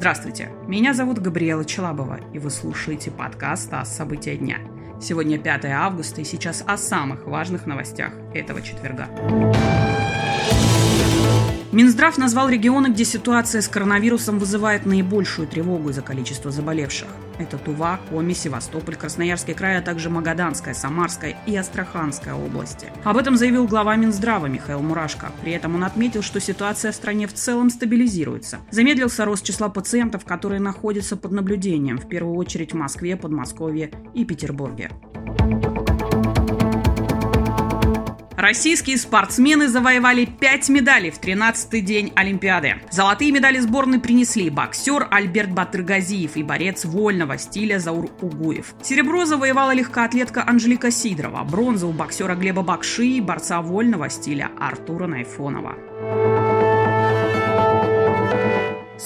Здравствуйте, меня зовут Габриэла Челабова, и вы слушаете подкаст о события дня». Сегодня 5 августа, и сейчас о самых важных новостях этого четверга. Минздрав назвал регионы, где ситуация с коронавирусом вызывает наибольшую тревогу из-за количества заболевших. Это Тува, Коми, Севастополь, Красноярский край, а также Магаданская, Самарская и Астраханская области. Об этом заявил глава Минздрава Михаил Мурашко. При этом он отметил, что ситуация в стране в целом стабилизируется. Замедлился рост числа пациентов, которые находятся под наблюдением, в первую очередь в Москве, Подмосковье и Петербурге. Российские спортсмены завоевали 5 медалей в 13-й день Олимпиады. Золотые медали сборной принесли боксер Альберт Батыргазиев и борец вольного стиля Заур Угуев. Серебро завоевала легкоатлетка Анжелика Сидорова, бронза у боксера Глеба Бакши и борца вольного стиля Артура Найфонова.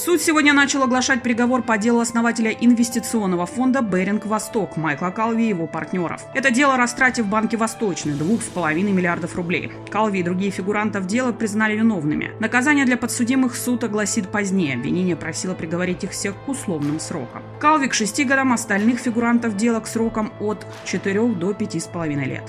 Суд сегодня начал оглашать приговор по делу основателя инвестиционного фонда «Беринг Восток» Майкла Калви и его партнеров. Это дело растрате в Банке Восточный 2,5 миллиардов рублей. Калви и другие фигурантов дела признали виновными. Наказание для подсудимых суд огласит позднее. Обвинение просило приговорить их всех к условным срокам. Калви к 6 годам, остальных фигурантов дела к срокам от 4 до 5,5 лет.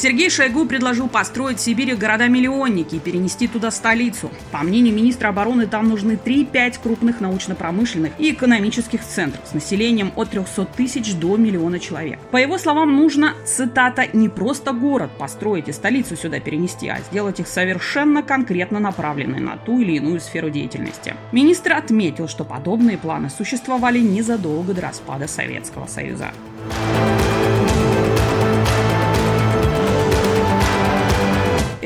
Сергей Шойгу предложил построить в Сибири города-миллионники и перенести туда столицу. По мнению министра обороны, там нужны 3-5 крупных научно-промышленных и экономических центров с населением от 300 тысяч до миллиона человек. По его словам, нужно, цитата, не просто город построить и столицу сюда перенести, а сделать их совершенно конкретно направленные на ту или иную сферу деятельности. Министр отметил, что подобные планы существовали незадолго до распада Советского Союза.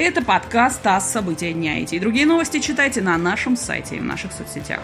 Это подкаст «ТАСС. События дня». Эти и другие новости читайте на нашем сайте и в наших соцсетях.